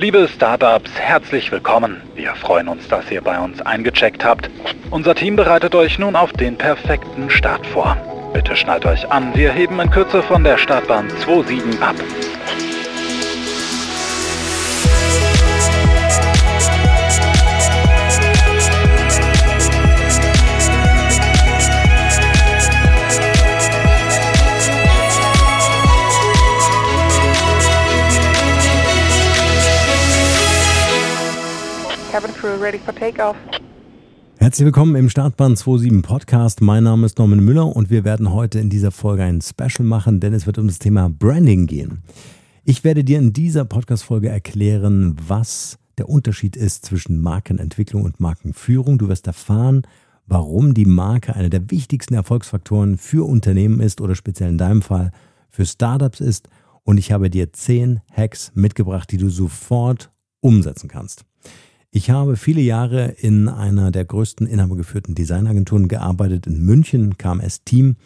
Liebe Startups, herzlich willkommen. Wir freuen uns, dass ihr bei uns eingecheckt habt. Unser Team bereitet euch nun auf den perfekten Start vor. Bitte schnallt euch an, wir heben in Kürze von der Startbahn 27 ab. Ready for takeoff. Herzlich willkommen im Startbahn 27 Podcast. Mein Name ist Norman Müller und wir werden heute in dieser Folge ein Special machen, denn es wird um das Thema Branding gehen. Ich werde dir in dieser Podcast-Folge erklären, was der Unterschied ist zwischen Markenentwicklung und Markenführung. Du wirst erfahren, warum die Marke einer der wichtigsten Erfolgsfaktoren für Unternehmen ist oder speziell in deinem Fall für Startups ist. Und ich habe dir zehn Hacks mitgebracht, die du sofort umsetzen kannst. Ich habe viele Jahre in einer der größten inhabergeführten Designagenturen gearbeitet in München, KMS Team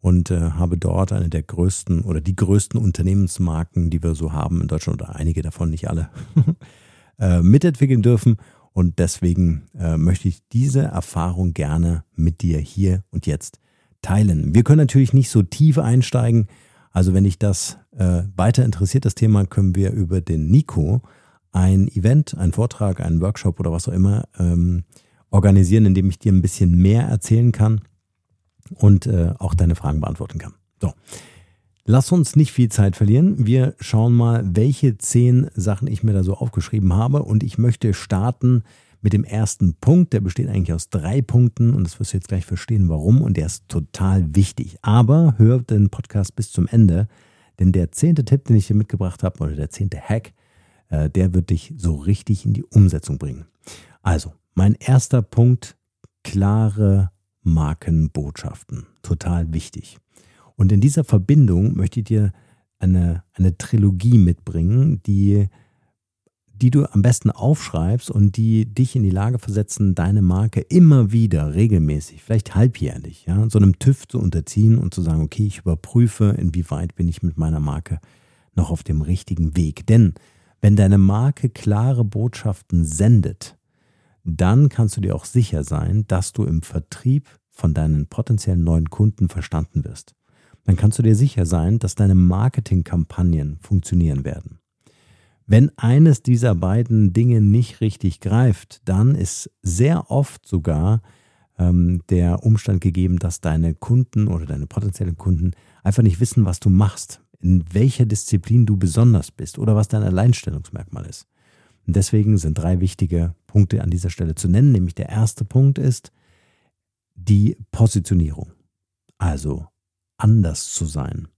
und äh, habe dort eine der größten oder die größten Unternehmensmarken, die wir so haben in Deutschland oder einige davon, nicht alle, äh, mitentwickeln dürfen. Und deswegen äh, möchte ich diese Erfahrung gerne mit dir hier und jetzt teilen. Wir können natürlich nicht so tief einsteigen. Also wenn dich das äh, weiter interessiert, das Thema, können wir über den Nico ein Event, einen Vortrag, einen Workshop oder was auch immer ähm, organisieren, in dem ich dir ein bisschen mehr erzählen kann und äh, auch deine Fragen beantworten kann. So. Lass uns nicht viel Zeit verlieren. Wir schauen mal, welche zehn Sachen ich mir da so aufgeschrieben habe. Und ich möchte starten mit dem ersten Punkt. Der besteht eigentlich aus drei Punkten und das wirst du jetzt gleich verstehen, warum. Und der ist total wichtig. Aber hör den Podcast bis zum Ende, denn der zehnte Tipp, den ich dir mitgebracht habe, oder der zehnte Hack, äh, der wird dich so richtig in die Umsetzung bringen. Also, mein erster Punkt, klare Markenbotschaften. Total wichtig. Und in dieser Verbindung möchte ich dir eine, eine Trilogie mitbringen, die, die du am besten aufschreibst und die dich in die Lage versetzen, deine Marke immer wieder regelmäßig, vielleicht halbjährlich, ja, so einem TÜV zu unterziehen und zu sagen, okay, ich überprüfe, inwieweit bin ich mit meiner Marke noch auf dem richtigen Weg. Denn wenn deine Marke klare Botschaften sendet, dann kannst du dir auch sicher sein, dass du im Vertrieb von deinen potenziellen neuen Kunden verstanden wirst. Dann kannst du dir sicher sein, dass deine Marketingkampagnen funktionieren werden. Wenn eines dieser beiden Dinge nicht richtig greift, dann ist sehr oft sogar ähm, der Umstand gegeben, dass deine Kunden oder deine potenziellen Kunden einfach nicht wissen, was du machst, in welcher Disziplin du besonders bist oder was dein Alleinstellungsmerkmal ist. Und deswegen sind drei wichtige Punkte an dieser Stelle zu nennen. Nämlich der erste Punkt ist die Positionierung. Also anders zu sein.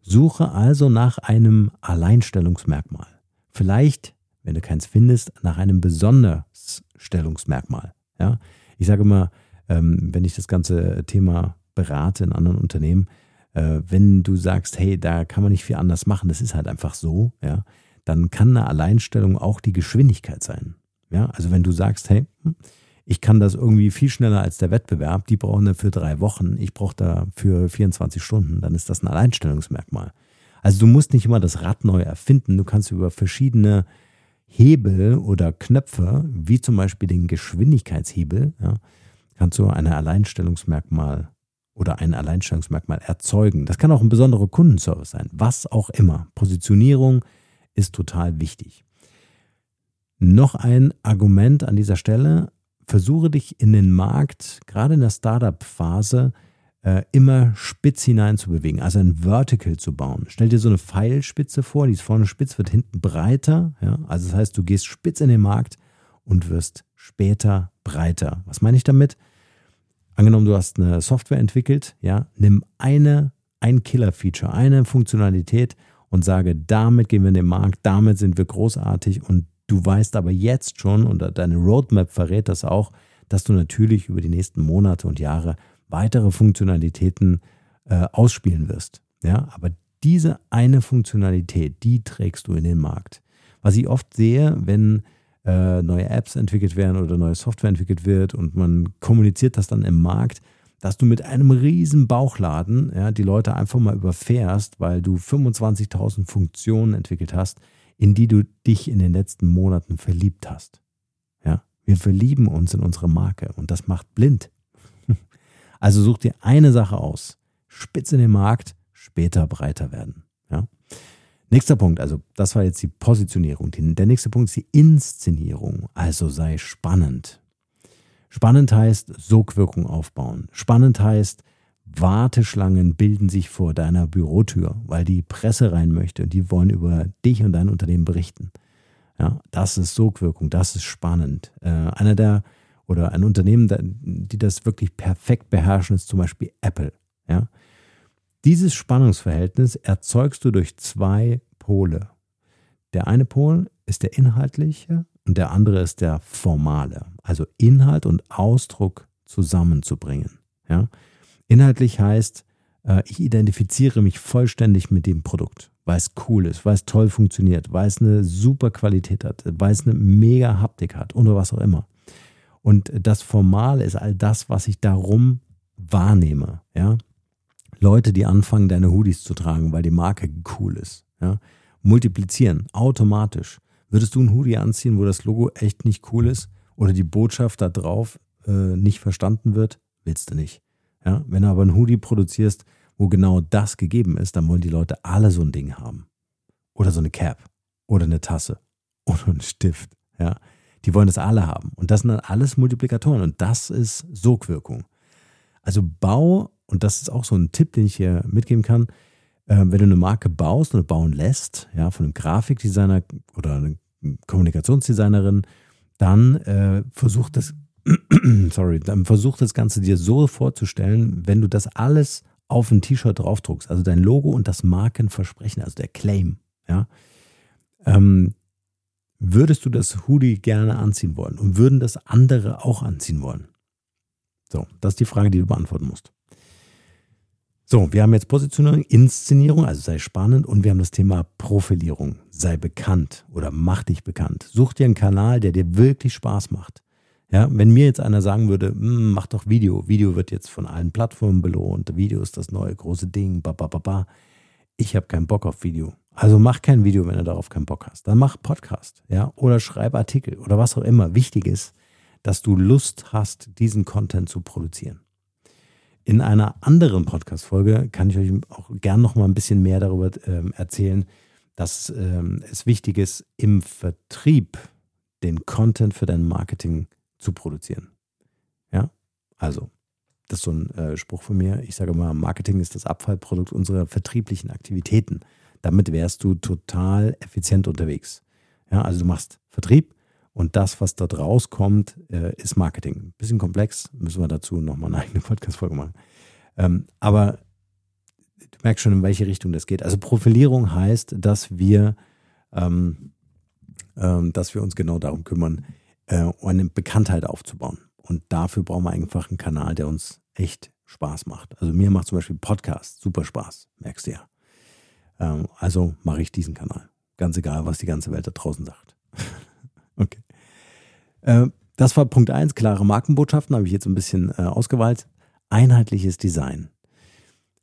Suche also nach einem Alleinstellungsmerkmal. Vielleicht, wenn du keins findest, nach einem Besonderstellungsmerkmal. Ja? Ich sage immer, ähm, wenn ich das ganze Thema berate in anderen Unternehmen, äh, wenn du sagst, hey, da kann man nicht viel anders machen, das ist halt einfach so, ja, dann kann eine Alleinstellung auch die Geschwindigkeit sein. Ja, also wenn du sagst, hey, hm, ich kann das irgendwie viel schneller als der Wettbewerb, die brauchen dafür drei Wochen, ich brauche dafür 24 Stunden, dann ist das ein Alleinstellungsmerkmal. Also du musst nicht immer das Rad neu erfinden, du kannst über verschiedene Hebel oder Knöpfe, wie zum Beispiel den Geschwindigkeitshebel, ja, kannst du ein Alleinstellungsmerkmal oder ein Alleinstellungsmerkmal erzeugen. Das kann auch ein besonderer Kundenservice sein, was auch immer. Positionierung ist total wichtig. Noch ein Argument an dieser Stelle. Versuche dich in den Markt, gerade in der Startup-Phase, äh, immer spitz hinein zu bewegen, also ein Vertical zu bauen. Stell dir so eine Pfeilspitze vor, die ist vorne spitz, wird hinten breiter. Ja? Also das heißt, du gehst spitz in den Markt und wirst später breiter. Was meine ich damit? Angenommen, du hast eine Software entwickelt, ja, nimm eine, ein Killer-Feature, eine Funktionalität und sage, damit gehen wir in den Markt, damit sind wir großartig und du weißt aber jetzt schon und deine Roadmap verrät das auch, dass du natürlich über die nächsten Monate und Jahre weitere Funktionalitäten äh, ausspielen wirst. Ja, aber diese eine Funktionalität, die trägst du in den Markt. Was ich oft sehe, wenn äh, neue Apps entwickelt werden oder neue Software entwickelt wird und man kommuniziert das dann im Markt, dass du mit einem riesen Bauchladen ja, die Leute einfach mal überfährst, weil du 25.000 Funktionen entwickelt hast, in die du dich in den letzten Monaten verliebt hast. Ja, wir verlieben uns in unsere Marke und das macht blind. Also such dir eine Sache aus. Spitze den Markt, später breiter werden. Ja? Nächster Punkt, also das war jetzt die Positionierung. Der nächste Punkt ist die Inszenierung. Also sei spannend. Spannend heißt Sogwirkung aufbauen. Spannend heißt, Warteschlangen bilden sich vor deiner Bürotür, weil die Presse rein möchte und die wollen über dich und dein Unternehmen berichten. Ja, das ist Sogwirkung, das ist spannend. Äh, einer der oder ein Unternehmen, die das wirklich perfekt beherrschen, ist zum Beispiel Apple. Ja? Dieses Spannungsverhältnis erzeugst du durch zwei Pole. Der eine Pol ist der inhaltliche und der andere ist der formale. Also Inhalt und Ausdruck zusammenzubringen. Ja? Inhaltlich heißt, äh, ich identifiziere mich vollständig mit dem Produkt, weil es cool ist, weil es toll funktioniert, weil es eine super Qualität hat, weil es eine mega Haptik hat oder was auch immer. Und das Formale ist all das, was ich darum wahrnehme. Ja? Leute, die anfangen, deine Hoodies zu tragen, weil die Marke cool ist. Ja? Multiplizieren, automatisch. Würdest du ein Hoodie anziehen, wo das Logo echt nicht cool ist oder die Botschaft da drauf äh, nicht verstanden wird? Willst du nicht. Ja? Wenn du aber ein Hoodie produzierst, wo genau das gegeben ist, dann wollen die Leute alle so ein Ding haben. Oder so eine Cap. Oder eine Tasse. Oder einen Stift. Ja? Die wollen das alle haben. Und das sind dann alles Multiplikatoren. Und das ist Sogwirkung. Also bau, und das ist auch so ein Tipp, den ich hier mitgeben kann, äh, wenn du eine Marke baust oder bauen lässt, ja, von einem Grafikdesigner oder einer Kommunikationsdesignerin, dann äh, versuch das, sorry, dann versuch das Ganze dir so vorzustellen, wenn du das alles auf ein T-Shirt draufdruckst, also dein Logo und das Markenversprechen, also der Claim, ja, ähm, würdest du das Hoodie gerne anziehen wollen und würden das andere auch anziehen wollen? So, das ist die Frage, die du beantworten musst. So, wir haben jetzt Positionierung, Inszenierung, also sei spannend und wir haben das Thema Profilierung, sei bekannt oder mach dich bekannt. Such dir einen Kanal, der dir wirklich Spaß macht. Ja, wenn mir jetzt einer sagen würde, hm, mach doch Video, Video wird jetzt von allen Plattformen belohnt, Video ist das neue große Ding, ba, ba, ba, ba. Ich habe keinen Bock auf Video. Also mach kein Video, wenn du darauf keinen Bock hast. Dann mach Podcast, ja, oder schreib Artikel oder was auch immer. Wichtig ist, dass du Lust hast, diesen Content zu produzieren. In einer anderen Podcast-Folge kann ich euch auch gern noch mal ein bisschen mehr darüber ähm, erzählen, dass ähm, es wichtig ist, im Vertrieb den Content für dein Marketing zu produzieren. Ja, also das ist so ein äh, Spruch von mir. Ich sage mal, Marketing ist das Abfallprodukt unserer vertrieblichen Aktivitäten. Damit wärst du total effizient unterwegs. Ja, also du machst Vertrieb und das, was dort rauskommt, äh, ist Marketing. bisschen komplex, müssen wir dazu nochmal eine eigene Podcast-Folge machen. Ähm, aber du merkst schon, in welche Richtung das geht. Also Profilierung heißt, dass wir, ähm, ähm, dass wir uns genau darum kümmern, äh, eine Bekanntheit aufzubauen. Und dafür brauchen wir einfach einen Kanal, der uns echt Spaß macht. Also mir macht zum Beispiel Podcast super Spaß, merkst du ja. Also mache ich diesen Kanal. Ganz egal, was die ganze Welt da draußen sagt. Äh, das war Punkt 1, klare Markenbotschaften, habe ich jetzt ein bisschen äh, ausgewählt. Einheitliches Design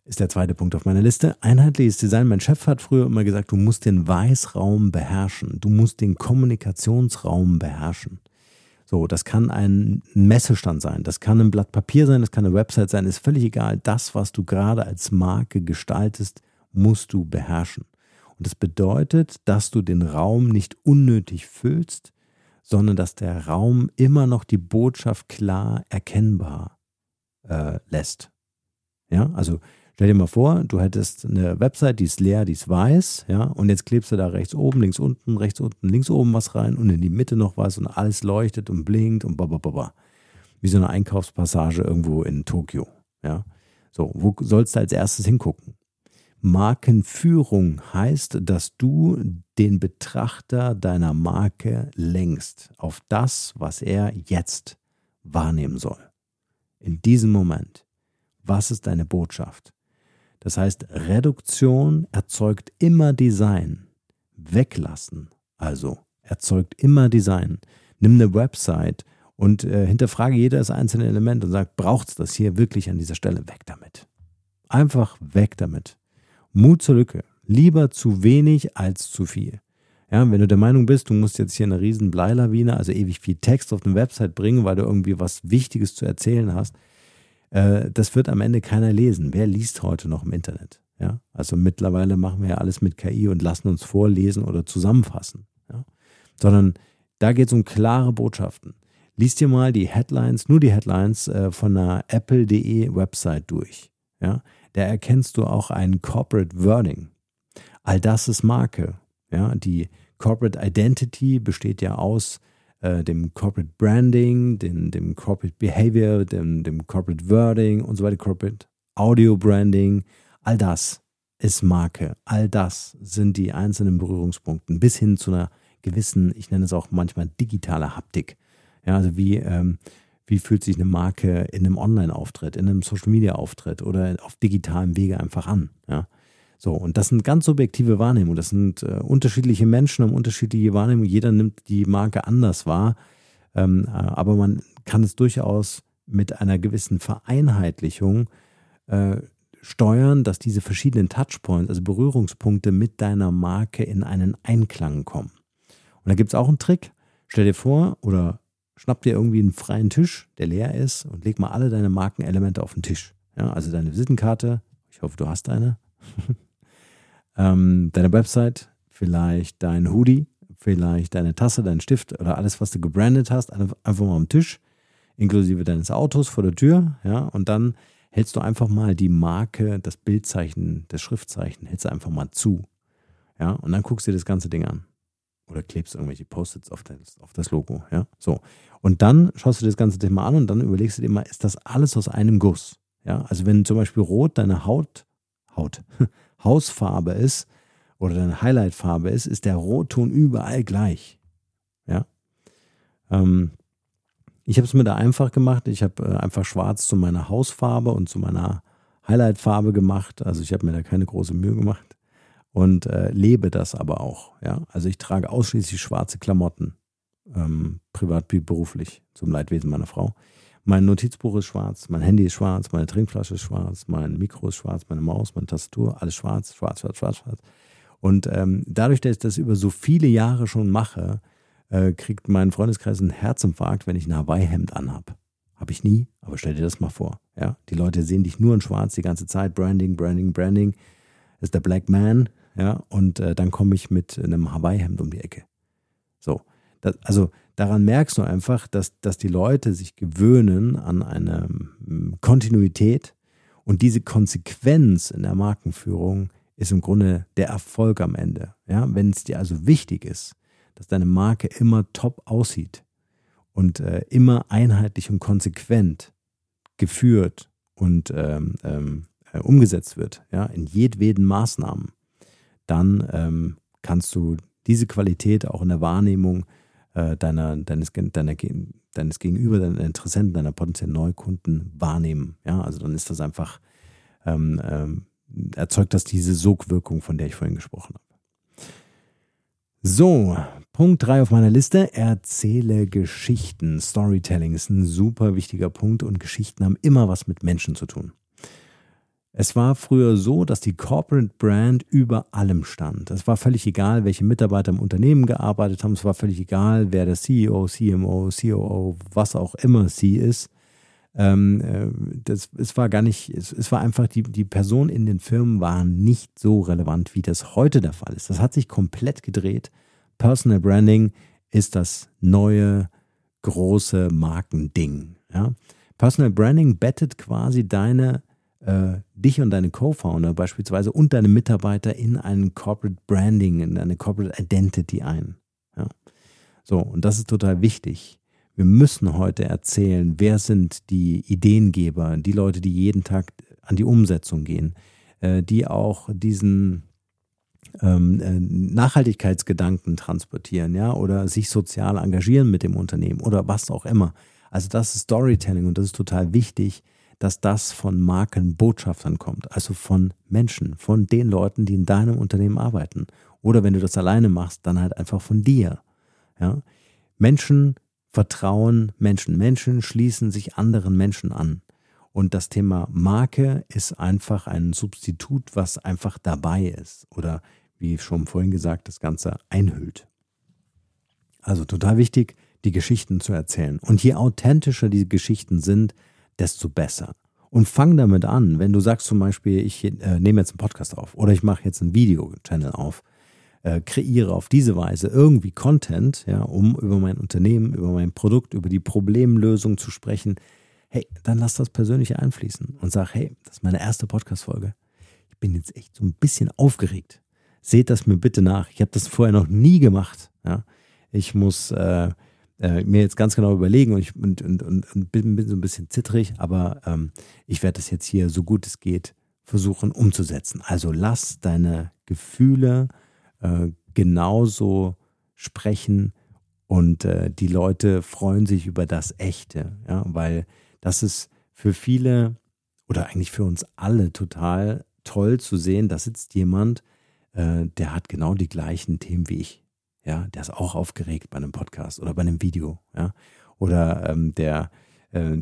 ist der zweite Punkt auf meiner Liste. Einheitliches Design. Mein Chef hat früher immer gesagt, du musst den Weißraum beherrschen. Du musst den Kommunikationsraum beherrschen. So, das kann ein Messestand sein, das kann ein Blatt Papier sein, das kann eine Website sein, ist völlig egal. Das, was du gerade als Marke gestaltest, musst du beherrschen. Und das bedeutet, dass du den Raum nicht unnötig füllst, sondern dass der Raum immer noch die Botschaft klar erkennbar äh, lässt. Ja, also stell dir mal vor, du hättest eine Website, die ist leer, die ist weiß, ja, und jetzt klebst du da rechts oben, links unten, rechts unten, links oben was rein und in die Mitte noch was und alles leuchtet und blinkt und babababa. Wie so eine Einkaufspassage irgendwo in Tokio, ja. So, wo sollst du als erstes hingucken? Markenführung heißt, dass du den Betrachter deiner Marke lenkst auf das, was er jetzt wahrnehmen soll. In diesem Moment. Was ist deine Botschaft? Das heißt, Reduktion erzeugt immer Design. Weglassen also erzeugt immer Design. Nimm eine Website und äh, hinterfrage jedes einzelne Element und sag, braucht es das hier wirklich an dieser Stelle? Weg damit. Einfach weg damit. Mut zur Lücke. Lieber zu wenig als zu viel. Ja, wenn du der Meinung bist, du musst jetzt hier eine riesen Bleilawine, also ewig viel Text auf eine Website bringen, weil du irgendwie was Wichtiges zu erzählen hast, äh, das wird am Ende keiner lesen. Wer liest heute noch im Internet? Ja, also mittlerweile machen wir ja alles mit KI und lassen uns vorlesen oder zusammenfassen. Ja? Sondern da geht es um klare Botschaften. Lies dir mal die Headlines, nur die Headlines äh, von einer Apple.de Website durch. Ja? Da erkennst du auch ein Corporate Wording. All das ist Marke. Ja? Die Corporate Identity besteht ja aus äh, dem Corporate Branding, dem, dem Corporate Behavior, dem, dem Corporate Wording und so weiter, Corporate Audio Branding. All das ist Marke. All das sind die einzelnen Berührungspunkte bis hin zu einer gewissen, ich nenne es auch manchmal digitale Haptik. Ja, also wie, ähm, wie fühlt sich eine Marke in einem Online-Auftritt, in einem Social-Media-Auftritt oder auf digitalem Wege einfach an. Ja. So, und das sind ganz subjektive Wahrnehmungen. Das sind äh, unterschiedliche Menschen haben unterschiedliche Wahrnehmungen. Jeder nimmt die Marke anders wahr. Ähm, äh, aber man kann es durchaus mit einer gewissen Vereinheitlichung äh, steuern, dass diese verschiedenen Touchpoints, also Berührungspunkte mit deiner Marke in einen Einklang kommen. Und da gibt es auch einen Trick. Stell dir vor oder schnapp dir irgendwie einen freien Tisch, der leer ist und leg mal alle deine Markenelemente auf den Tisch. Ja, also deine Visitenkarte, ich hoffe, du hast eine. ähm, deine Website, vielleicht dein Hoodie, vielleicht deine Tasse, dein Stift oder alles, was du gebrandet hast, einfach mal am Tisch, inklusive deines Autos vor der Tür, ja, und dann hältst du einfach mal die Marke, das Bildzeichen, das Schriftzeichen, hältst du einfach mal zu. Ja, und dann guckst du dir das ganze Ding an. Oder klebst irgendwelche Post-its auf das, auf das Logo, ja. So. Und dann schaust du dir das ganze Thema an und dann überlegst du dir mal, ist das alles aus einem Guss? Ja, also wenn zum Beispiel Rot deine Haut, Haut, Hausfarbe ist oder deine Highlightfarbe ist, ist der Rotton überall gleich. Ja. Ähm, ich habe es mir da einfach gemacht. Ich habe äh, einfach schwarz zu meiner Hausfarbe und zu meiner Highlightfarbe gemacht. Also ich habe mir da keine große Mühe gemacht und äh, lebe das aber auch. Ja? Also ich trage ausschließlich schwarze Klamotten, ähm, privat wie beruflich, zum Leidwesen meiner Frau. Mein Notizbuch ist schwarz, mein Handy ist schwarz, meine Trinkflasche ist schwarz, mein Mikro ist schwarz, meine Maus, meine Tastatur, alles schwarz, schwarz, schwarz, schwarz, schwarz. Und ähm, dadurch, dass ich das über so viele Jahre schon mache, äh, kriegt mein Freundeskreis einen Herzinfarkt, wenn ich ein Hawaii-Hemd anhab. Habe ich nie, aber stell dir das mal vor. Ja? Die Leute sehen dich nur in schwarz die ganze Zeit. Branding, Branding, Branding. Das ist der Black Man. Ja? Und äh, dann komme ich mit einem Hawaii-Hemd um die Ecke. So. Das, also daran merkst du einfach, dass, dass die Leute sich gewöhnen an eine hm, Kontinuität und diese Konsequenz in der Markenführung ist im Grunde der Erfolg am Ende. Ja, wenn es dir also wichtig ist, dass deine Marke immer top aussieht und äh, immer einheitlich und konsequent geführt und ähm, ähm, äh, umgesetzt wird, ja, in jedweden Maßnahmen, dann ähm, kannst du diese Qualität auch in der Wahrnehmung äh, deiner, deines, deiner, deines Gegenüber, deiner Interessenten, deiner potenziellen Neukunden wahrnehmen. Ja, also dann ist das einfach, ähm, ähm, erzeugt das diese Sogwirkung, von der ich vorhin gesprochen habe. So, Punkt 3 auf meiner Liste, erzähle Geschichten. Storytelling ist ein super wichtiger Punkt und Geschichten haben immer was mit Menschen zu tun. Es war früher so, dass die Corporate Brand über allem stand. Es war völlig egal, welche Mitarbeiter im Unternehmen gearbeitet haben. Es war völlig egal, wer der CEO, CMO, COO, was auch immer sie ist. Ähm, äh, das, es war gar nicht, es, es war einfach, die, die Personen in den Firmen waren nicht so relevant, wie das heute der Fall ist. Das hat sich komplett gedreht. Personal Branding ist das neue große Markending. Ja? Personal Branding bettet quasi deine äh, dich und deine Co-Founder beispielsweise und deine Mitarbeiter in ein Corporate Branding, in eine Corporate Identity ein. Ja? So, und das ist total wichtig. Wir müssen heute erzählen, wer sind die Ideengeber, die Leute, die jeden Tag an die Umsetzung gehen, äh, die auch diesen ähm, äh, Nachhaltigkeitsgedanken transportieren, ja, oder sich sozial engagieren mit dem Unternehmen oder was auch immer. Also das ist Storytelling und das ist total wichtig, dass das von Markenbotschaftern kommt, also von Menschen, von den Leuten, die in deinem Unternehmen arbeiten. Oder wenn du das alleine machst, dann halt einfach von dir. Ja? Menschen vertrauen Menschen. Menschen schließen sich anderen Menschen an. Und das Thema Marke ist einfach ein Substitut, was einfach dabei ist. Oder wie schon vorhin gesagt, das Ganze einhüllt. Also total wichtig, die Geschichten zu erzählen. Und je authentischer die Geschichten sind, desto besser. Und fang damit an, wenn du sagst zum Beispiel, ich äh, nehme jetzt einen Podcast auf oder ich mache jetzt einen Video-Channel auf, äh, kreiere auf diese Weise irgendwie Content, ja, um über mein Unternehmen, über mein Produkt, über die Problemlösung zu sprechen, hey, dann lass das persönlich einfließen und sag, hey, das ist meine erste Podcast-Folge. Ich bin jetzt echt so ein bisschen aufgeregt. Seht das mir bitte nach. Ich habe das vorher noch nie gemacht. Ja. Ich muss äh, äh, mir jetzt ganz genau überlegen und ich und, und, und bin, bin, so ein bisschen zittrig, aber ähm, ich werde das jetzt hier so gut es geht versuchen umzusetzen. Also lass deine Gefühle äh, genauso sprechen und äh, die Leute freuen sich über das Echte, ja, weil das ist für viele oder eigentlich für uns alle total toll zu sehen, da sitzt jemand, äh, der hat genau die gleichen Themen wie ich ja, der ist auch aufgeregt bei einem Podcast oder bei einem Video, ja, oder ähm, der, äh,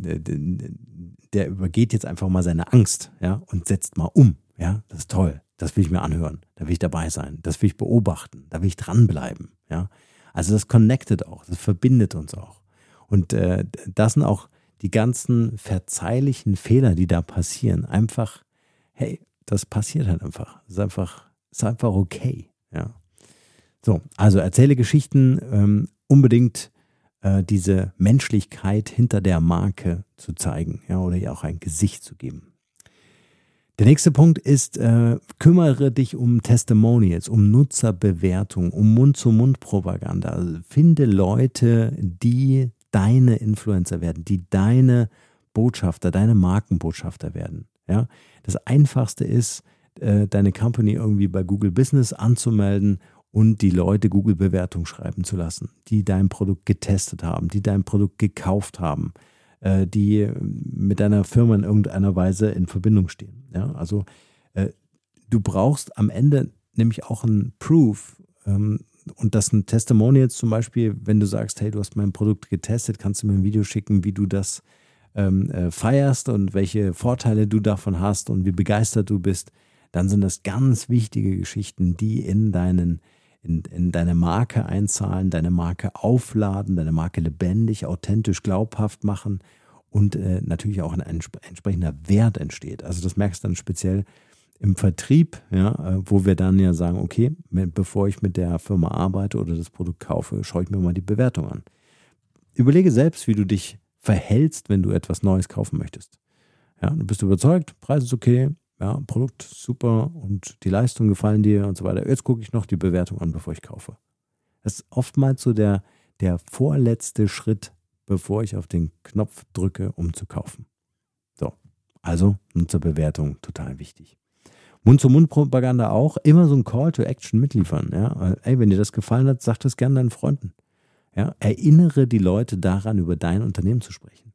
der übergeht jetzt einfach mal seine Angst, ja, und setzt mal um, ja, das ist toll, das will ich mir anhören, da will ich dabei sein, das will ich beobachten, da will ich dranbleiben, ja, also das connectet auch, das verbindet uns auch. Und äh, das sind auch die ganzen verzeihlichen Fehler, die da passieren, einfach, hey, das passiert halt einfach, ist einfach, ist einfach okay, ja. So, also erzähle Geschichten, ähm, unbedingt äh, diese Menschlichkeit hinter der Marke zu zeigen, ja, oder ihr auch ein Gesicht zu geben. Der nächste Punkt ist, äh, kümmere dich um Testimonials, um Nutzerbewertung, um Mund-zu-Mund-Propaganda. Also finde Leute, die deine Influencer werden, die deine Botschafter, deine Markenbotschafter werden. Ja? Das Einfachste ist, äh, deine Company irgendwie bei Google Business anzumelden und die Leute Google-Bewertung schreiben zu lassen, die dein Produkt getestet haben, die dein Produkt gekauft haben, äh, die mit deiner Firma in irgendeiner Weise in Verbindung stehen. Ja, also äh, du brauchst am Ende nämlich auch ein Proof ähm, und das ein Testimonial zum Beispiel, wenn du sagst, hey, du hast mein Produkt getestet, kannst du mir ein Video schicken, wie du das ähm, äh, feierst und welche Vorteile du davon hast und wie begeistert du bist, dann sind das ganz wichtige Geschichten, die in deinen in, in deine Marke einzahlen, deine Marke aufladen, deine Marke lebendig, authentisch, glaubhaft machen und äh, natürlich auch ein entsprechender Wert entsteht. Also das merkst du dann speziell im Vertrieb, ja, äh, wo wir dann ja sagen, okay, bevor ich mit der Firma arbeite oder das Produkt kaufe, schaue ich mir mal die Bewertung an. Überlege selbst, wie du dich verhältst, wenn du etwas Neues kaufen möchtest. Ja, du bist überzeugt, Preis ist okay, ja, Produkt super und die Leistungen gefallen dir und so weiter. Jetzt gucke ich noch die Bewertung an, bevor ich kaufe. Das ist oftmals so der, der vorletzte Schritt, bevor ich auf den Knopf drücke, um zu kaufen. So, also Nutzerbewertung, total wichtig. Mund-zu-Mund-Propaganda auch, immer so ein Call to Action mitliefern. Ja? Ey, wenn dir das gefallen hat, sag das gerne deinen Freunden. Ja? Erinnere die Leute daran, über dein Unternehmen zu sprechen.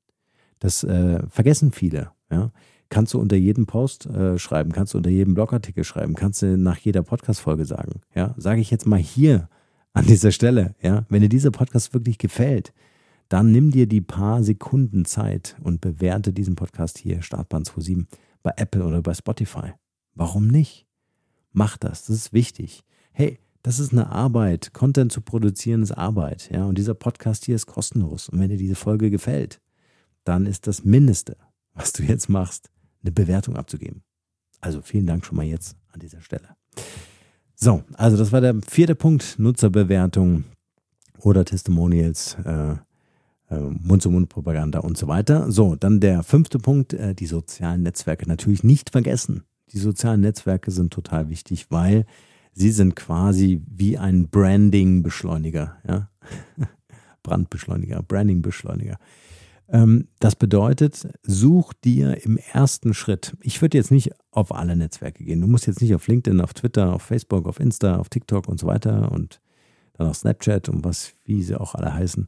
Das äh, vergessen viele. Ja? Kannst du unter jedem Post äh, schreiben, kannst du unter jedem Blogartikel schreiben, kannst du nach jeder Podcast-Folge sagen. Ja, sage ich jetzt mal hier an dieser Stelle. Ja, wenn dir dieser Podcast wirklich gefällt, dann nimm dir die paar Sekunden Zeit und bewerte diesen Podcast hier, Startbahn 27, bei Apple oder bei Spotify. Warum nicht? Mach das, das ist wichtig. Hey, das ist eine Arbeit. Content zu produzieren ist Arbeit. Ja, und dieser Podcast hier ist kostenlos. Und wenn dir diese Folge gefällt, dann ist das Mindeste, was du jetzt machst, eine Bewertung abzugeben. Also vielen Dank schon mal jetzt an dieser Stelle. So, also das war der vierte Punkt, Nutzerbewertung oder Testimonials, äh, äh, Mund-zu-Mund-Propaganda und so weiter. So, dann der fünfte Punkt, äh, die sozialen Netzwerke. Natürlich nicht vergessen. Die sozialen Netzwerke sind total wichtig, weil sie sind quasi wie ein Branding-Beschleuniger. Ja? Brandbeschleuniger, Branding-Beschleuniger. Ähm, das bedeutet, such dir im ersten Schritt, ich würde jetzt nicht auf alle Netzwerke gehen. Du musst jetzt nicht auf LinkedIn, auf Twitter, auf Facebook, auf Insta, auf TikTok und so weiter und dann auf Snapchat und was, wie sie auch alle heißen,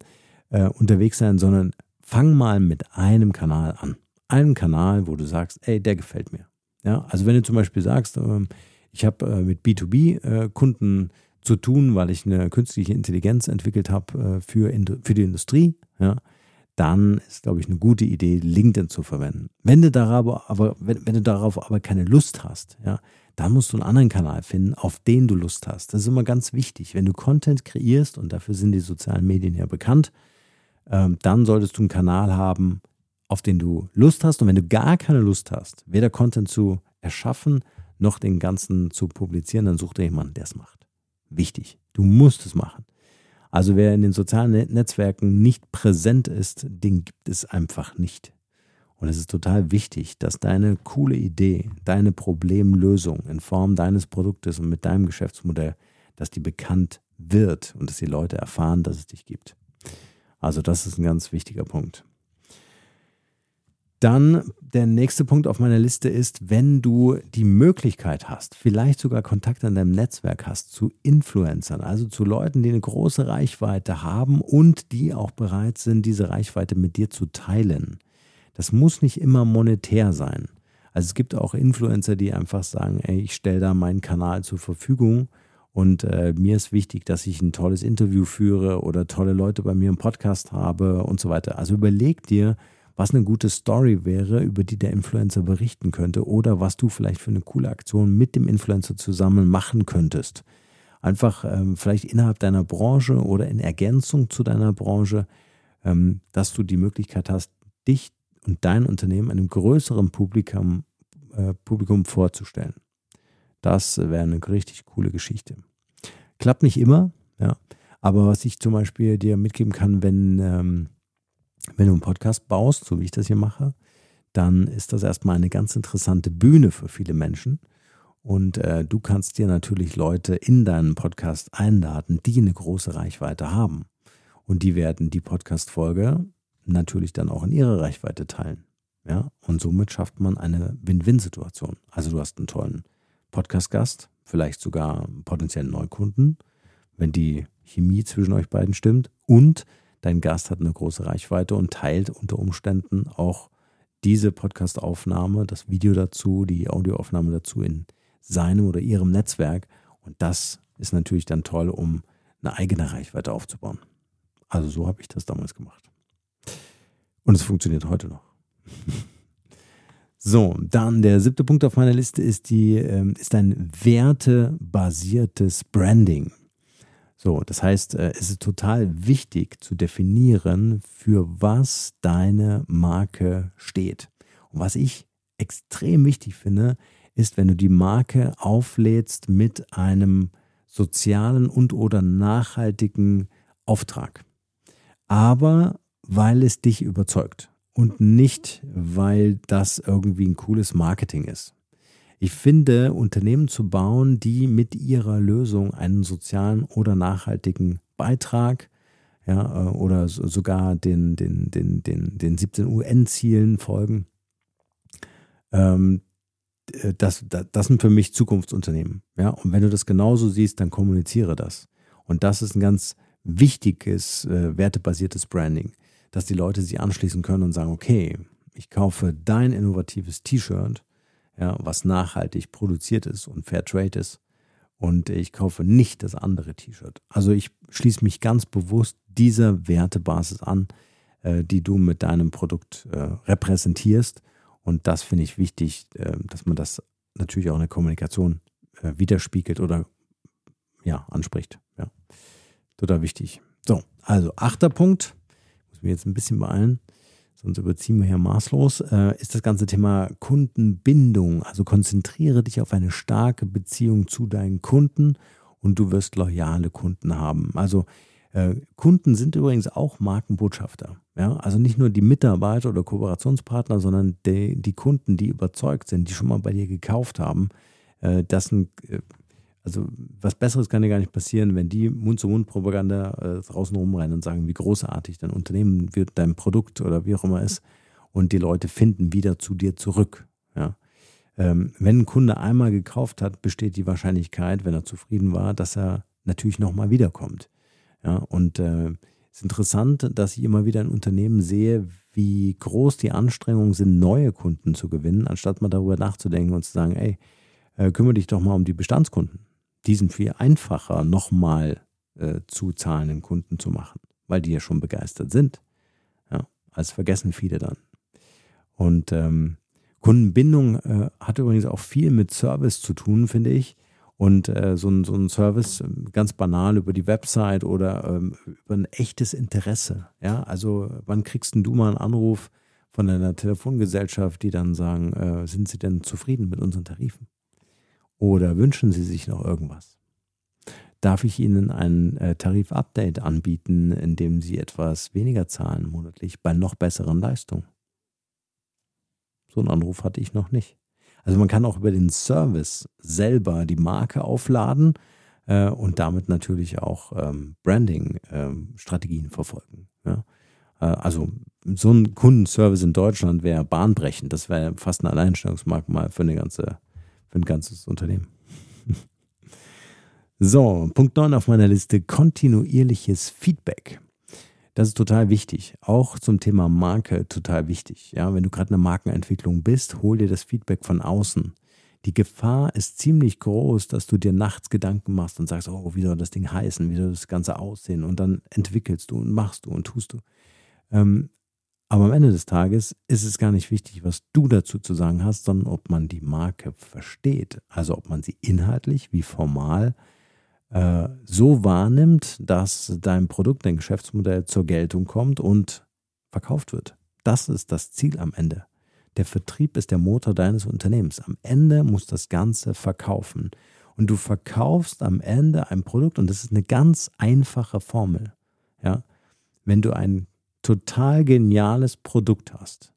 äh, unterwegs sein, sondern fang mal mit einem Kanal an. Einem Kanal, wo du sagst, ey, der gefällt mir. Ja, also wenn du zum Beispiel sagst, ähm, ich habe äh, mit B2B-Kunden äh, zu tun, weil ich eine künstliche Intelligenz entwickelt habe äh, für, für die Industrie, ja, dann ist, glaube ich, eine gute Idee, LinkedIn zu verwenden. Wenn du darauf aber, wenn, wenn du darauf aber keine Lust hast, ja, dann musst du einen anderen Kanal finden, auf den du Lust hast. Das ist immer ganz wichtig. Wenn du Content kreierst, und dafür sind die sozialen Medien ja bekannt, ähm, dann solltest du einen Kanal haben, auf den du Lust hast. Und wenn du gar keine Lust hast, weder Content zu erschaffen, noch den ganzen zu publizieren, dann such dir jemanden, der es macht. Wichtig. Du musst es machen. Also wer in den sozialen Netzwerken nicht präsent ist, den gibt es einfach nicht. Und es ist total wichtig, dass deine coole Idee, deine Problemlösung in Form deines Produktes und mit deinem Geschäftsmodell, dass die bekannt wird und dass die Leute erfahren, dass es dich gibt. Also das ist ein ganz wichtiger Punkt. Dann der nächste Punkt auf meiner Liste ist, wenn du die Möglichkeit hast, vielleicht sogar Kontakt an deinem Netzwerk hast zu Influencern, also zu Leuten, die eine große Reichweite haben und die auch bereit sind, diese Reichweite mit dir zu teilen. Das muss nicht immer monetär sein. Also es gibt auch Influencer, die einfach sagen, ey, ich stelle da meinen Kanal zur Verfügung und äh, mir ist wichtig, dass ich ein tolles Interview führe oder tolle Leute bei mir im Podcast habe und so weiter. Also überleg dir, was eine gute Story wäre, über die der Influencer berichten könnte oder was du vielleicht für eine coole Aktion mit dem Influencer zusammen machen könntest. Einfach ähm, vielleicht innerhalb deiner Branche oder in Ergänzung zu deiner Branche, ähm, dass du die Möglichkeit hast, dich und dein Unternehmen einem größeren Publikum, äh, Publikum vorzustellen. Das wäre eine richtig coole Geschichte. Klappt nicht immer, ja. Aber was ich zum Beispiel dir mitgeben kann, wenn, ähm, wenn du einen Podcast baust, so wie ich das hier mache, dann ist das erstmal eine ganz interessante Bühne für viele Menschen. Und äh, du kannst dir natürlich Leute in deinen Podcast einladen, die eine große Reichweite haben. Und die werden die Podcast-Folge natürlich dann auch in ihre Reichweite teilen. Ja, und somit schafft man eine Win-Win-Situation. Also du hast einen tollen Podcast-Gast, vielleicht sogar potenziellen Neukunden, wenn die Chemie zwischen euch beiden stimmt und dein Gast hat eine große Reichweite und teilt unter Umständen auch diese Podcast-Aufnahme, das Video dazu, die Audioaufnahme dazu in seinem oder ihrem Netzwerk. Und das ist natürlich dann toll, um eine eigene Reichweite aufzubauen. Also so habe ich das damals gemacht. Und es funktioniert heute noch. So, dann der siebte Punkt auf meiner Liste ist, die, ähm, ist ein wertebasiertes Branding. So, das heißt, äh, es ist total wichtig zu definieren, für was deine Marke steht. Und was ich extrem wichtig finde, ist, wenn du die Marke auflädst mit einem sozialen und oder nachhaltigen Auftrag. Aber weil es dich überzeugt und nicht, weil das irgendwie ein cooles Marketing ist. Ich finde, Unternehmen zu bauen, die mit ihrer Lösung einen sozialen oder nachhaltigen Beitrag ja, äh, oder sogar den, den, den, den, den 17 UN-Zielen folgen, ähm, äh, das, das, das sind für mich Zukunftsunternehmen. Ja? Und wenn du das genauso siehst, dann kommuniziere das. Und das ist ein ganz wichtiges, äh, wertebasiertes Branding dass die Leute sich anschließen können und sagen, okay, ich kaufe dein innovatives T-Shirt, ja, was nachhaltig produziert ist und fair trade ist und ich kaufe nicht das andere T-Shirt. Also ich schließe mich ganz bewusst dieser Wertebasis an, äh, die du mit deinem Produkt äh, repräsentierst und das finde ich wichtig, äh, dass man das natürlich auch in der Kommunikation widerspiegelt oder ja, anspricht. Ja. Total wichtig. So, also achter Punkt, wir jetzt ein bisschen beeilen, sonst überziehen wir hier maßlos, äh, ist das ganze Thema Kundenbindung. Also konzentriere dich auf eine starke Beziehung zu deinen Kunden und du wirst loyale Kunden haben. Also äh, Kunden sind übrigens auch Markenbotschafter. Ja? Also nicht nur die Mitarbeiter oder Kooperationspartner, sondern die, die Kunden, die überzeugt sind, die schon mal bei dir gekauft haben. Äh, das sind äh, also was Besseres kann dir gar nicht passieren, wenn die Mund-zu-Mund-Propaganda äh, draußen rumrennen und sagen, wie großartig dein Unternehmen wird, dein Produkt oder wie auch immer ist. Und die Leute finden wieder zu dir zurück. Ja? Ähm, wenn ein Kunde einmal gekauft hat, besteht die Wahrscheinlichkeit, wenn er zufrieden war, dass er natürlich nochmal wiederkommt. Ja? Und äh, es ist interessant, dass ich immer wieder ein Unternehmen sehe, wie groß die Anstrengungen sind, neue Kunden zu gewinnen, anstatt mal darüber nachzudenken und zu sagen, ey, äh, kümmere dich doch mal um die Bestandskunden diesen viel einfacher nochmal äh, zu zahlenden Kunden zu machen, weil die ja schon begeistert sind. Ja, als vergessen viele dann. Und ähm, Kundenbindung äh, hat übrigens auch viel mit Service zu tun, finde ich. Und äh, so, ein, so ein Service ähm, ganz banal über die Website oder ähm, über ein echtes Interesse. Ja, also wann kriegst denn du mal einen Anruf von einer Telefongesellschaft, die dann sagen, äh, sind sie denn zufrieden mit unseren Tarifen? Oder wünschen sie sich noch irgendwas? Darf ich Ihnen ein äh, Tarif-Update anbieten, in dem Sie etwas weniger zahlen monatlich bei noch besseren Leistungen? So einen Anruf hatte ich noch nicht. Also man kann auch über den Service selber die Marke aufladen äh, und damit natürlich auch ähm, Branding-Strategien ähm, verfolgen. Ja? Äh, also so ein Kundenservice in Deutschland wäre bahnbrechend. Das wäre fast ein Alleinstellungsmerkmal für, eine ganze, für ein ganzes Unternehmen. so, Punkt 9 auf meiner Liste, kontinuierliches Feedback. Das ist total wichtig. Auch zum Thema Marke total wichtig. Ja, wenn du gerade in der Markenentwicklung bist, hol dir das Feedback von außen. Die Gefahr ist ziemlich groß, dass du dir nachts Gedanken machst und sagst, oh, wie soll das Ding heißen, wie soll das Ganze aussehen? Und dann entwickelst du und machst du und tust du. Ähm, aber am Ende des Tages ist es gar nicht wichtig, was du dazu zu sagen hast, sondern ob man die Marke versteht. Also ob man sie inhaltlich wie formal äh, so wahrnimmt, dass dein Produkt, dein Geschäftsmodell zur Geltung kommt und verkauft wird. Das ist das Ziel am Ende. Der Vertrieb ist der Motor deines Unternehmens. Am Ende muss das Ganze verkaufen. Und du verkaufst am Ende ein Produkt und das ist eine ganz einfache Formel. Ja? Wenn du ein total geniales Produkt hast,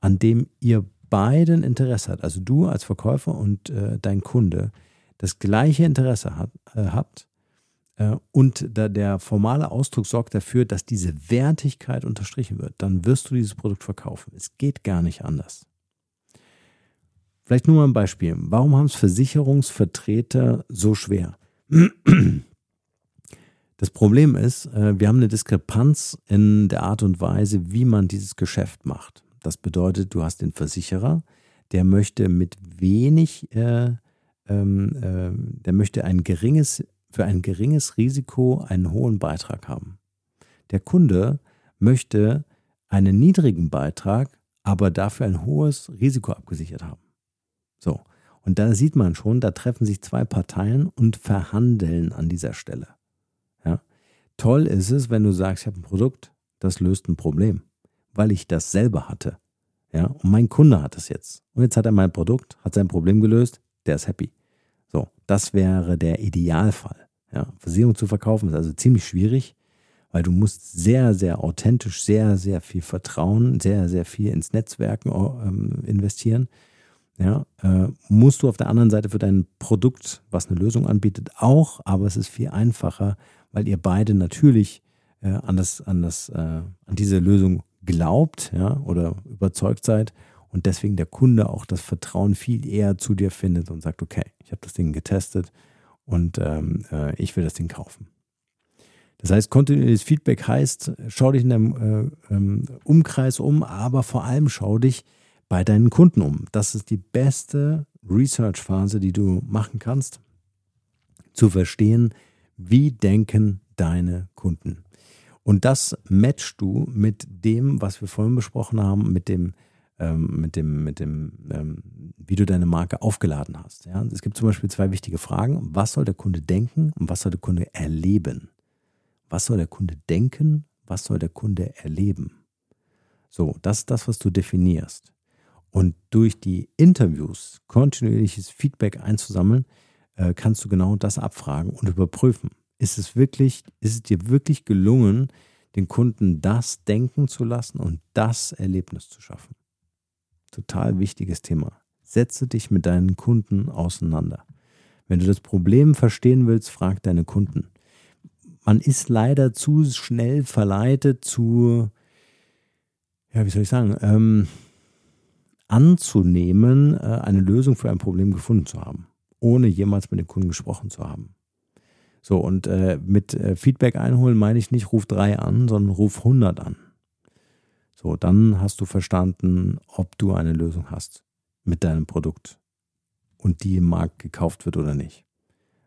an dem ihr beiden Interesse habt, also du als Verkäufer und äh, dein Kunde, das gleiche Interesse hat, äh, habt äh, und da der formale Ausdruck sorgt dafür, dass diese Wertigkeit unterstrichen wird, dann wirst du dieses Produkt verkaufen. Es geht gar nicht anders. Vielleicht nur mal ein Beispiel. Warum haben es Versicherungsvertreter so schwer? Das Problem ist, äh, wir haben eine Diskrepanz in der Art und Weise, wie man dieses Geschäft macht. Das bedeutet, du hast den Versicherer, der möchte mit wenig äh, ähm, äh, der möchte ein geringes, für ein geringes Risiko einen hohen Beitrag haben. Der Kunde möchte einen niedrigen Beitrag, aber dafür ein hohes Risiko abgesichert haben. So. Und da sieht man schon, da treffen sich zwei Parteien und verhandeln an dieser Stelle. Toll ist es, wenn du sagst, ich habe ein Produkt, das löst ein Problem, weil ich das selber hatte. Ja, und mein Kunde hat es jetzt. Und jetzt hat er mein Produkt, hat sein Problem gelöst, der ist happy. So, das wäre der Idealfall. Ja, Versicherung zu verkaufen ist also ziemlich schwierig, weil du musst sehr, sehr authentisch, sehr, sehr viel Vertrauen, sehr, sehr viel ins Netzwerken ähm, investieren. Ja, äh, musst du auf der anderen Seite für dein Produkt, was eine Lösung anbietet, auch, aber es ist viel einfacher, weil ihr beide natürlich äh, an, das, an, das, äh, an diese Lösung glaubt ja, oder überzeugt seid und deswegen der Kunde auch das Vertrauen viel eher zu dir findet und sagt, okay, ich habe das Ding getestet und ähm, äh, ich will das Ding kaufen. Das heißt, kontinuierliches Feedback heißt, schau dich in deinem äh, ähm, Umkreis um, aber vor allem schau dich bei deinen Kunden um. Das ist die beste Research-Phase, die du machen kannst, zu verstehen, wie denken deine Kunden. Und das matchst du mit dem, was wir vorhin besprochen haben, mit dem ähm, mit dem, mit dem, ähm, wie du deine Marke aufgeladen hast. Ja? Es gibt zum Beispiel zwei wichtige Fragen. Was soll der Kunde denken und was soll der Kunde erleben? Was soll der Kunde denken? Was soll der Kunde erleben? So, das ist das, was du definierst. Und durch die Interviews kontinuierliches Feedback einzusammeln, äh, kannst du genau das abfragen und überprüfen. Ist es wirklich, ist es dir wirklich gelungen, den Kunden das denken zu lassen und das Erlebnis zu schaffen? Total wichtiges Thema. Setze dich mit deinen Kunden auseinander. Wenn du das Problem verstehen willst, frag deine Kunden. Man ist leider zu schnell verleitet zu, ja, wie soll ich sagen, ähm, anzunehmen, äh, eine Lösung für ein Problem gefunden zu haben, ohne jemals mit dem Kunden gesprochen zu haben. So, und äh, mit äh, Feedback einholen meine ich nicht, ruf drei an, sondern ruf 100 an. So, dann hast du verstanden, ob du eine Lösung hast mit deinem Produkt und die im Markt gekauft wird oder nicht.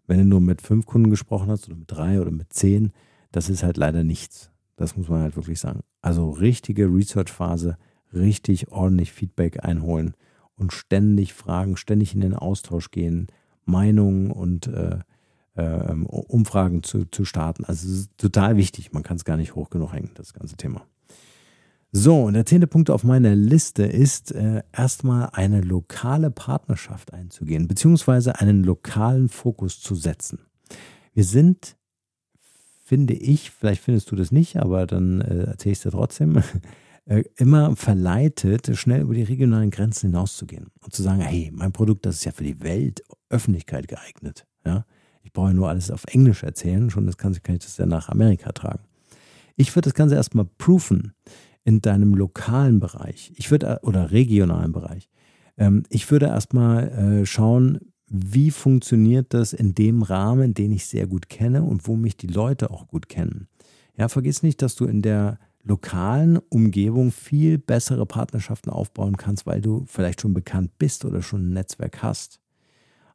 Wenn du nur mit fünf Kunden gesprochen hast oder mit drei oder mit zehn, das ist halt leider nichts. Das muss man halt wirklich sagen. Also richtige Research-Phase, richtig ordentlich Feedback einholen und ständig fragen, ständig in den Austausch gehen, Meinungen und äh, äh, Umfragen zu, zu starten. Also es ist total wichtig. Man kann es gar nicht hoch genug hängen, das ganze Thema. So, und der zehnte Punkt auf meiner Liste ist äh, erstmal eine lokale Partnerschaft einzugehen, beziehungsweise einen lokalen Fokus zu setzen. Wir sind, finde ich, vielleicht findest du das nicht, aber dann äh, erzähle ich es dir trotzdem, äh, immer verleitet, schnell über die regionalen Grenzen hinauszugehen und zu sagen, hey, mein Produkt, das ist ja für die Weltöffentlichkeit geeignet. Ja? Ich brauche ja nur alles auf Englisch erzählen, schon das kann, kann ich das ja nach Amerika tragen. Ich würde das Ganze erstmal proofen in deinem lokalen Bereich. Ich würde, oder regionalen Bereich. Ähm, ich würde erstmal äh, schauen, wie funktioniert das in dem Rahmen, den ich sehr gut kenne und wo mich die Leute auch gut kennen. Ja, vergiss nicht, dass du in der lokalen Umgebung viel bessere Partnerschaften aufbauen kannst, weil du vielleicht schon bekannt bist oder schon ein Netzwerk hast.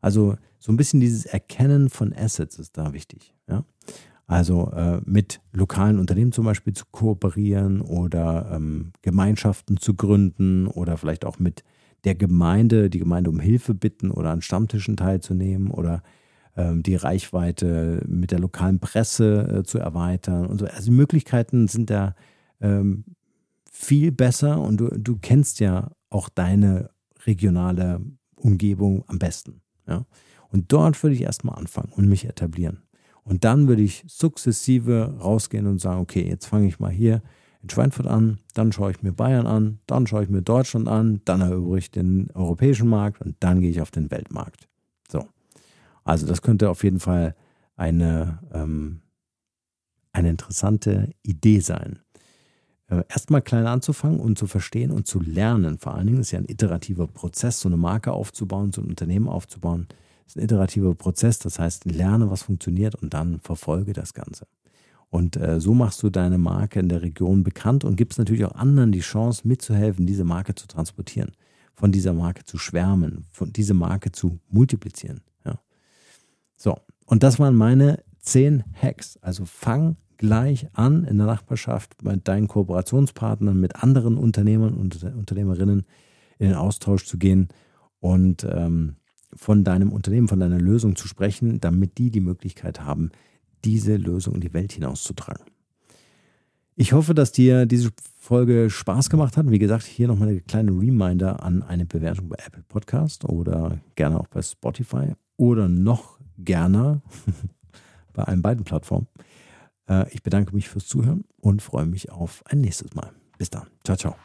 Also so ein bisschen dieses Erkennen von Assets ist da wichtig. Ja? Also äh, mit lokalen Unternehmen zum Beispiel zu kooperieren oder ähm, Gemeinschaften zu gründen oder vielleicht auch mit der Gemeinde, die Gemeinde um Hilfe bitten oder an Stammtischen teilzunehmen oder ähm, die Reichweite mit der lokalen Presse äh, zu erweitern und so. Also die Möglichkeiten sind da ähm, viel besser und du, du kennst ja auch deine regionale Umgebung am besten. Ja? Und dort würde ich erstmal anfangen und mich etablieren. Und dann würde ich sukzessive rausgehen und sagen, okay, jetzt fange ich mal hier in Schweinfurt an, dann schaue ich mir Bayern an, dann schaue ich mir Deutschland an, dann erobere ich den europäischen Markt und dann gehe ich auf den Weltmarkt. So. Also das könnte auf jeden Fall eine, ähm, eine interessante Idee sein. Äh, erstmal klein anzufangen und zu verstehen und zu lernen. Vor allen Dingen ist ja ein iterativer Prozess, so eine Marke aufzubauen, so ein Unternehmen aufzubauen. Ist ein iterativer Prozess, das heißt, lerne, was funktioniert und dann verfolge das Ganze. Und äh, so machst du deine Marke in der Region bekannt und gibst natürlich auch anderen die Chance, mitzuhelfen, diese Marke zu transportieren, von dieser Marke zu schwärmen, von dieser Marke zu multiplizieren. Ja. So, und das waren meine zehn Hacks. Also fang gleich an in der Nachbarschaft mit deinen Kooperationspartnern, mit anderen Unternehmern und Unternehmerinnen in den Austausch zu gehen und ähm, von deinem Unternehmen, von deiner Lösung zu sprechen, damit die die Möglichkeit haben, diese Lösung in die Welt hinauszutragen. Ich hoffe, dass dir diese Folge Spaß gemacht hat. Wie gesagt, hier nochmal eine kleine Reminder an eine Bewertung bei Apple Podcast oder gerne auch bei Spotify oder noch gerne bei allen beiden Plattformen. Äh, ich bedanke mich fürs Zuhören und freue mich auf ein nächstes Mal. Bis dann. Ciao, ciao.